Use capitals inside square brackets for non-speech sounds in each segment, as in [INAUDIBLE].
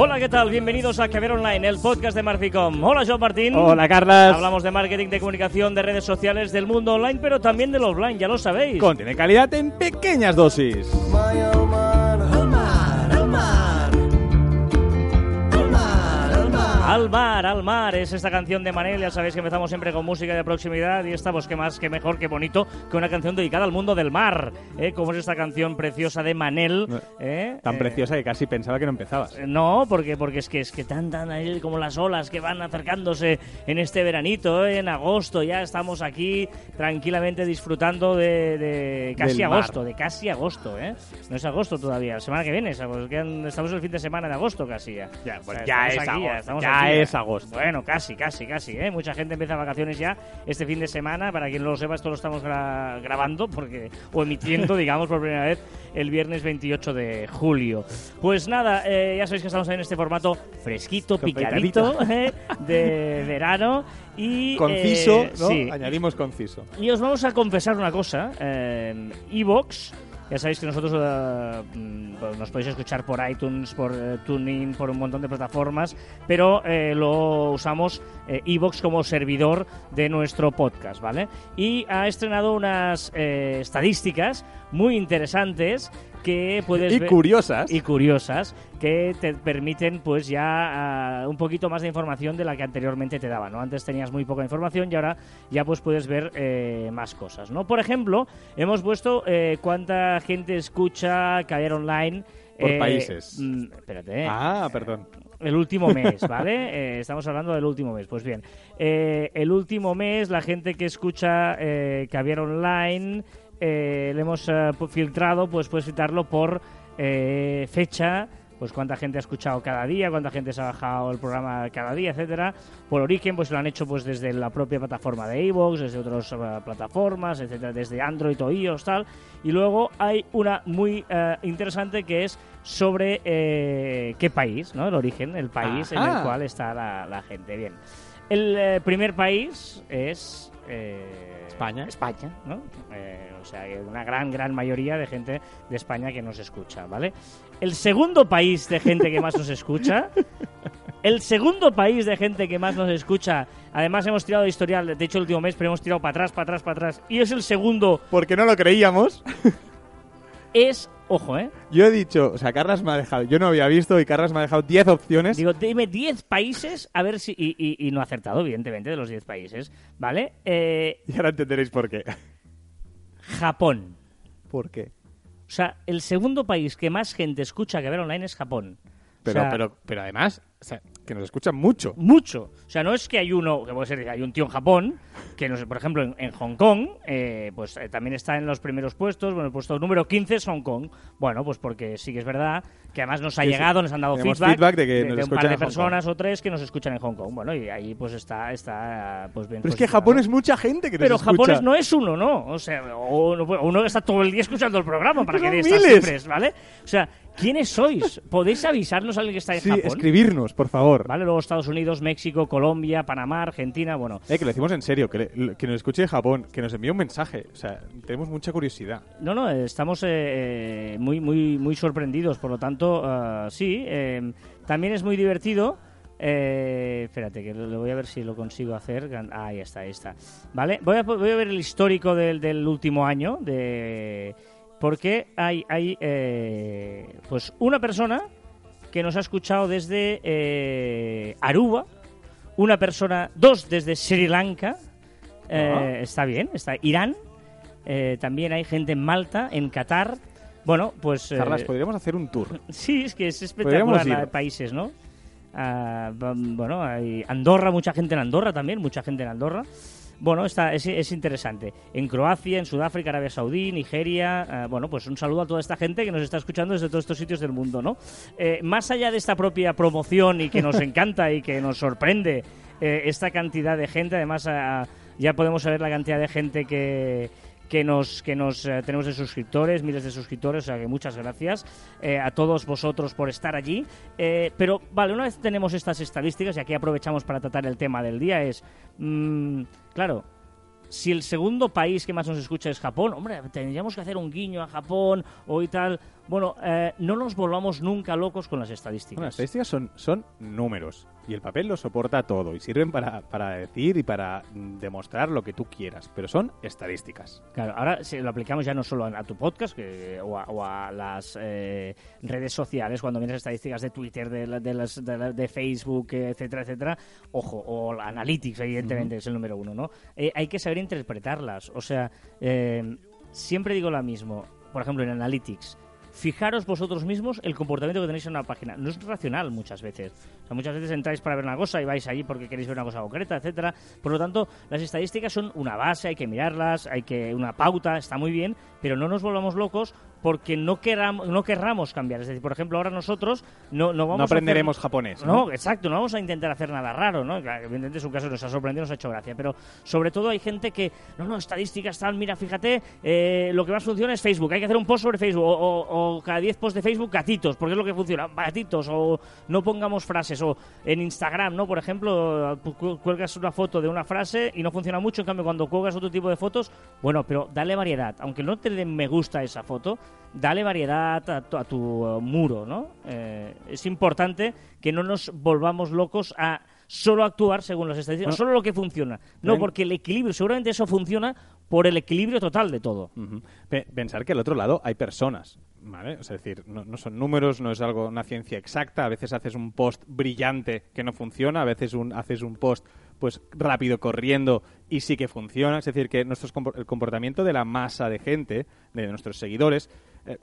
Hola, ¿qué tal? Bienvenidos a Caber Online, el podcast de Marficom. Hola, Joan Martín. Hola, Carlas. Hablamos de marketing, de comunicación, de redes sociales, del mundo online, pero también del offline, ya lo sabéis. Contiene calidad en pequeñas dosis. Al mar, al mar, es esta canción de Manel, ya sabéis que empezamos siempre con música de proximidad y esta pues qué más, qué mejor, qué bonito que una canción dedicada al mundo del mar, ¿eh? como es esta canción preciosa de Manel. ¿eh? Tan Eh, preciosa que casi pensaba que no empezabas. No, porque, porque es que es que tan tan ahí como las olas que van acercándose en este veranito, ¿eh? en agosto, ya estamos aquí tranquilamente disfrutando de, de casi agosto, de casi agosto, ¿eh? No es agosto todavía, la semana que viene, estamos el fin de semana de agosto casi ya. Ya, pues O sea, ya estamos es aquí, agosto, estamos ya aquí, es agosto. Bueno, casi, casi, casi, ¿eh? Mucha gente empieza vacaciones ya este fin de semana, para quien no lo sepa, esto lo estamos gra- grabando porque o emitiendo, [LAUGHS] digamos, por primera vez el viernes 28 de julio. Pues nada, eh, ya sabéis que estamos en este formato fresquito, picadito, [LAUGHS] ¿eh? de [LAUGHS] verano y... Conciso, eh, ¿no? sí. Añadimos conciso. Y os vamos a confesar una cosa. Eh, Evox, ya sabéis que nosotros eh, pues nos podéis escuchar por iTunes, por eh, TuneIn, por un montón de plataformas, pero eh, lo usamos eh, Evox como servidor de nuestro podcast, ¿vale? Y ha estrenado unas eh, estadísticas muy interesantes que puedes Y ver- curiosas. y curiosas que te permiten pues ya ah, un poquito más de información de la que anteriormente te daba, ¿no? Antes tenías muy poca información y ahora ya pues puedes ver eh, más cosas, ¿no? Por ejemplo, hemos puesto eh, cuánta gente escucha Caer Online Por eh, países. mm, espérate. Ah, perdón. El último [LAUGHS] mes, ¿vale? Eh, estamos hablando del último mes. Pues bien, eh, el último mes, la gente que escucha eh, Caviar Online, eh, le hemos eh, filtrado, pues puedes filtrarlo por eh, fecha, pues cuánta gente ha escuchado cada día, cuánta gente se ha bajado el programa cada día, etcétera. Por origen, pues lo han hecho pues desde la propia plataforma de iVoox, desde otras eh, plataformas, etcétera, desde Android o iOS, tal. Y luego hay una muy eh, interesante que es sobre eh, qué país, ¿no? El origen, el país en el cual está la, la gente. Bien. El eh, primer país es... eh, España. España, ¿no? Eh, o sea, hay una gran, gran mayoría de gente de España que nos escucha, ¿vale? El segundo país de gente que más nos escucha... [LAUGHS] El segundo país de gente que más nos escucha, además hemos tirado de historial, de hecho el último mes, pero hemos tirado para atrás, para atrás, para atrás, y es el segundo, Porque no lo creíamos. [LAUGHS] es, ojo, ¿eh? Yo he dicho, o sea, Carlas me ha dejado, yo no había visto y Carlas me ha dejado 10 opciones. Digo, dime 10 países, a ver si. Y, y- y no ha acertado, evidentemente, de los 10 países. ¿Vale? Eh, Y ahora entenderéis por qué. Japón. ¿Por qué? O sea, el segundo país que más gente escucha que ver online es Japón. Pero, O sea, pero, pero además, o sea, que nos escuchan mucho. Mucho. O sea, no es que hay uno, que puede ser, hay un tío en Japón, que no sé, por ejemplo, en, en Hong Kong, eh, pues eh, también está en los primeros puestos. Bueno, el puesto número 15 es Hong Kong. Bueno, pues porque sí que es verdad que además nos ha Sí, sí. llegado, nos han dado feedback, feedback de que nos un escuchan par de personas o tres que nos escuchan en Hong Kong. Bueno, y ahí pues está, está pues bien. Pero es que. Japón es mucha gente que nos Pero escucha. Japón es- no es uno, ¿no? O sea, o uno, uno que está todo el día escuchando el programa para que dé estas cifras, ¿vale? O sea, ¿quiénes sois? ¿Podéis avisarnos a alguien que está en Sí, Japón? escribirnos, por favor. ¿Vale? Luego Estados Unidos, México, Colombia, Panamá, Argentina, bueno. Eh, que lo decimos en serio, que, le- que nos escuche de Japón, que nos envíe un mensaje. O sea, tenemos mucha curiosidad. No, no, estamos eh, eh, muy, muy, muy sorprendidos, por lo tanto, ah, sí. eh, también es muy divertido. eh, espérate, que lo, voy a ver si lo consigo hacer. Ah, ahí está, ahí está. Vale, voy a, voy a ver el histórico del, del último año, de porque hay, hay eh, pues una persona que nos ha escuchado desde eh, Aruba, una persona, dos desde Sri Lanka, eh, está bien, está Irán, eh, también hay gente en Malta, en Qatar. Bueno, pues. eh, Carlas, podríamos hacer un tour. [LAUGHS] sí, es que es espectacular la de países, ¿no? Ah, bueno, hay Andorra, mucha gente en Andorra también, mucha gente en Andorra. Bueno, está, es, es interesante. En Croacia, en Sudáfrica, Arabia Saudí, Nigeria. ah, bueno, pues un saludo a toda esta gente que nos está escuchando desde todos estos sitios del mundo, ¿no? Eh, más allá de esta propia promoción y que nos [LAUGHS] encanta y que nos sorprende eh, esta cantidad de gente, además ya podemos saber la cantidad de gente que, que nos, que nos eh, tenemos de suscriptores, miles de suscriptores, o sea que muchas gracias eh, a todos vosotros por estar allí. Eh, pero vale, una vez tenemos estas estadísticas, y aquí aprovechamos para tratar el tema del día, es, mm, claro, si el segundo país que más nos escucha es Japón, hombre, tendríamos que hacer un guiño a Japón o y tal. Bueno, eh, no nos volvamos nunca locos con las estadísticas. Bueno, las estadísticas son, son números y el papel lo soporta todo y sirven para, para decir y para mm, demostrar lo que tú quieras, pero son estadísticas. Claro, ahora si lo aplicamos ya no solo a, a tu podcast que- o, a, o a las eh, redes sociales, cuando vienes estadísticas de Twitter, de, la- de, las, de, la- de Facebook, etcétera, etcétera, ojo, o la Analytics, evidentemente, es el número uno, ¿no? Eh, hay que saber interpretarlas. O sea, siempre digo lo mismo, por ejemplo, en Analytics. Fijaros vosotros mismos el comportamiento que tenéis en una página. No es racional muchas veces. O sea, muchas veces entráis para ver una cosa y vais allí porque queréis ver una cosa concreta, etcétera. Por lo tanto, las estadísticas son una base, hay que mirarlas, hay que una pauta, está muy bien, pero no nos volvamos locos porque no queramos, no querramos cambiar. Es decir, por ejemplo, ahora nosotros no, no vamos no a hacer- aprenderemos japonés. no, exacto, no vamos a intentar hacer nada raro, ¿no? Evidentemente su caso nos ha sorprendido, nos ha hecho gracia, pero sobre todo hay gente que, no, no, estadísticas tal, mira, fíjate, eh, lo que más funciona es Facebook, hay que hacer un post sobre Facebook, o, o- o cada 10 posts de Facebook, gatitos, porque es lo que funciona, gatitos, o no pongamos frases, o en Instagram, ¿no? Por ejemplo, cuelgas una foto de una frase y no funciona mucho, en cambio cuando cuelgas otro tipo de fotos, bueno, pero dale variedad, aunque no te den me gusta a esa foto, dale variedad a tu, a tu, eh, muro, ¿no? Eh, es importante que no nos volvamos locos a solo actuar según las estadísticas, Bueno. solo lo que funciona. No, porque el equilibrio, seguramente eso funciona por el equilibrio total de todo. Pensar que al otro lado hay personas, ¿vale? O sea, es decir, no, no son números, no es algo, una ciencia exacta. A veces haces un post brillante que no funciona, a veces un, haces un post pues rápido corriendo y sí que funciona. Es decir, que nuestros el comportamiento de la masa de gente, de nuestros seguidores, eh,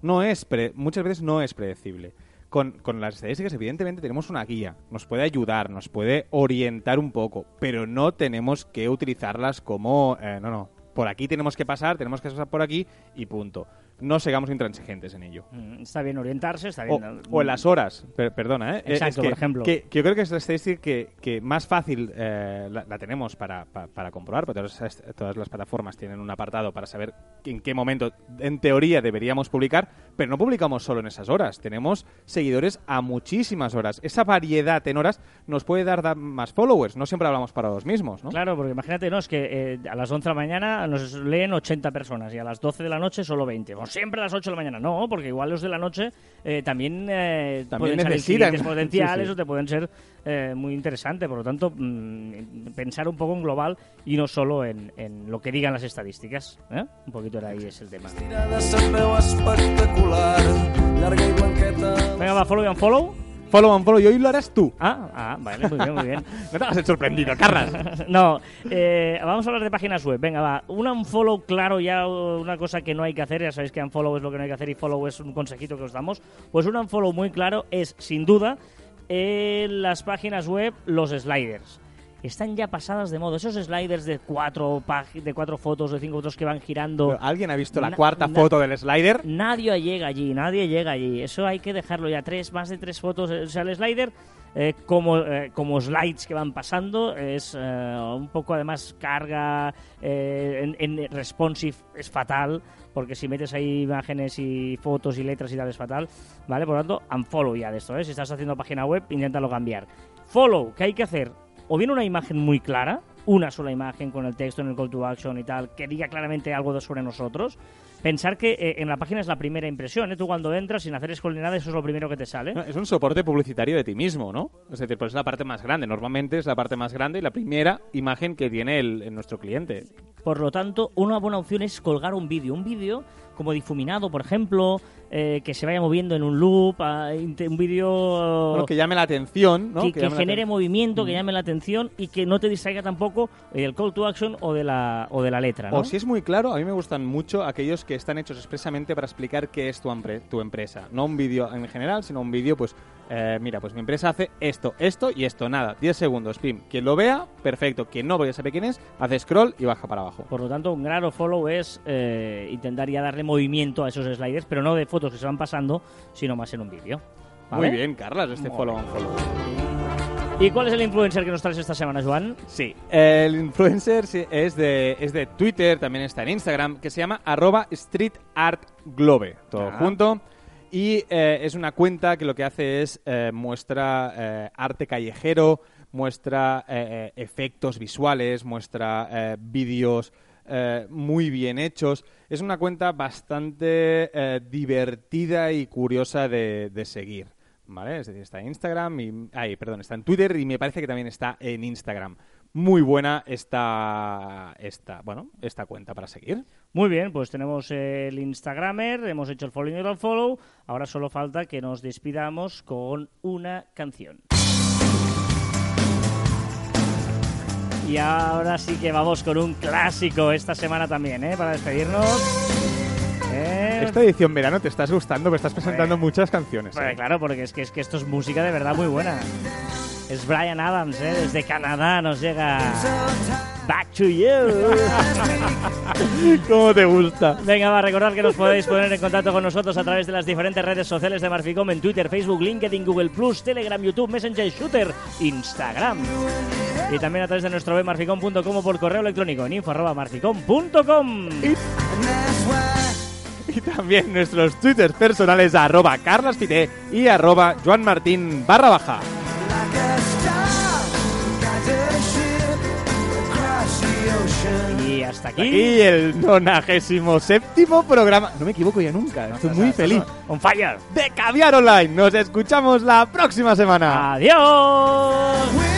no es pre- muchas veces no es predecible. Con, con las estadísticas, evidentemente, tenemos una guía, nos puede ayudar, nos puede orientar un poco, pero no tenemos que utilizarlas como, eh, no, no, por aquí tenemos que pasar, tenemos que pasar por aquí y punto. No sigamos intransigentes en ello. Mm, Está bien orientarse, está bien. o en las horas, per- perdona, ¿eh? Exacto, Es que, por ejemplo. Que, que yo creo que es la estadística que, que más fácil eh, la, la tenemos para, pa- para comprobar, porque todas, todas las plataformas tienen un apartado para saber en qué momento, en teoría, deberíamos publicar, pero no publicamos solo en esas horas. Tenemos seguidores a muchísimas horas. Esa variedad en horas nos puede dar, da- más followers. No siempre hablamos para los mismos, ¿no? Claro, porque imagínate, ¿no? Es que eh, a las 11 de la mañana nos leen 80 personas y a las 12 de la noche solo 20. Bueno, siempre a las 8 de la mañana. No, porque igual los de la noche eh, también, eh, También pueden ser [LAUGHS] potenciales Sí, sí. o te pueden ser eh, muy interesantes. Por lo tanto, mm, pensar un poco en global y no solo en, en lo que digan las estadísticas. ¿eh? Un poquito era ahí es el tema. Venga, va, follow y unfollow. Follow and follow, y hoy lo harás tú. Ah, ah, vale, muy bien, muy bien. [LAUGHS] No te vas a ser sorprendido, Carras. [LAUGHS] no, eh, vamos a hablar de páginas web. Venga, va. Un unfollow, claro, ya una cosa que no hay que hacer. Ya sabéis que unfollow es lo que no hay que hacer y follow es un consejito que os damos. Pues un unfollow muy claro es, sin duda, en las páginas web los sliders. Están ya pasadas de moda. Esos sliders de cuatro, de cuatro fotos, de cinco fotos que van girando. ¿Alguien ha visto la Na- cuarta foto del slider? Nadie llega allí, nadie llega allí. Eso hay que dejarlo ya. Tres, más de tres fotos. O sea, el slider, eh, como, eh, como slides que van pasando, es eh, un poco además carga eh, en, en responsive es fatal. Porque si metes ahí imágenes y fotos y letras y tal es fatal. ¿Vale? Por lo tanto, unfollow ya de esto. ¿eh? Si estás haciendo página web, inténtalo cambiar. Follow, ¿qué hay que hacer? O bien una imagen muy clara, una sola imagen con el texto en el call to action y tal, que diga claramente algo de- sobre nosotros. Pensar que eh, en la página es la primera impresión, ¿eh? Tú cuando entras sin hacer scroll ni nada, eso es lo primero que te sale. Es un soporte publicitario de ti mismo, ¿no? Es decir, pues es la parte más grande. Normalmente es la parte más grande y la primera imagen que tiene el, el nuestro cliente. Por lo tanto, una buena opción es colgar un vídeo. Un vídeo como difuminado, por ejemplo, eh, que se vaya moviendo en un loop, ah, un vídeo Bueno, que llame la atención, ¿no? que, que genere movimiento, Mm. que llame la atención y que no te distraiga tampoco el call to action o de la, o de la letra, ¿no? O si es muy claro, a mí me gustan mucho aquellos que están hechos expresamente para explicar qué es tu, empre- tu empresa. No un vídeo en general, sino un vídeo, pues, eh, mira, pues mi empresa hace esto, esto y esto. Nada, 10 segundos, pim. Quien lo vea, perfecto. Quien no, porque sabe quién es, hace scroll y baja para abajo. Por lo tanto, un gran follow es eh, intentar ya darle movimiento a esos sliders, pero no de fotos que se van pasando, sino más en un vídeo. ¿vale? Muy bien, Carlas, este follow on follow. ¿Y cuál es el influencer que nos traes esta semana, Joan? Sí, el influencer es de, es de Twitter, también está en Instagram, que se llama arroba streetartglobe, todo Ah. junto. Y eh, es una cuenta que lo que hace es eh, muestra eh, arte callejero, muestra efectos visuales, muestra vídeos muy bien hechos. Es una cuenta bastante divertida y curiosa de, de seguir. ¿Vale? Es decir, está en Instagram y. Perdón, está en Twitter y me parece que también está en Instagram. Muy buena esta, esta, bueno, esta cuenta para seguir. Muy bien, pues tenemos el Instagramer, hemos hecho el follow y el follow. Ahora solo falta que nos despidamos con una canción. Y ahora sí que vamos con un clásico esta semana también, ¿eh? Para despedirnos. Esta edición verano te estás gustando, me estás presentando Hombre. muchas canciones. Bueno, ¿eh? claro, porque es que, es que esto es música de verdad muy buena. Es Brian Adams, ¿eh? Desde Canadá nos llega Back to You. [LAUGHS] ¿Cómo te gusta? Venga, va, recordad que nos podéis poner en contacto con nosotros a través de las diferentes redes sociales de Marficom en Twitter, Facebook, LinkedIn, Google Plus, Telegram, YouTube, Messenger, Shooter, Instagram. Y también a través de nuestro web marficom.com o por correo electrónico en info arroba marficom.com. [LAUGHS] Y también nuestros twitters personales arroba carlaspité y arroba joanmartin barra baja. Y hasta aquí. Aquí el 97 programa. No me equivoco ya nunca, estoy muy feliz. On fire. De Caviar Online. Nos escuchamos la próxima semana. Adiós.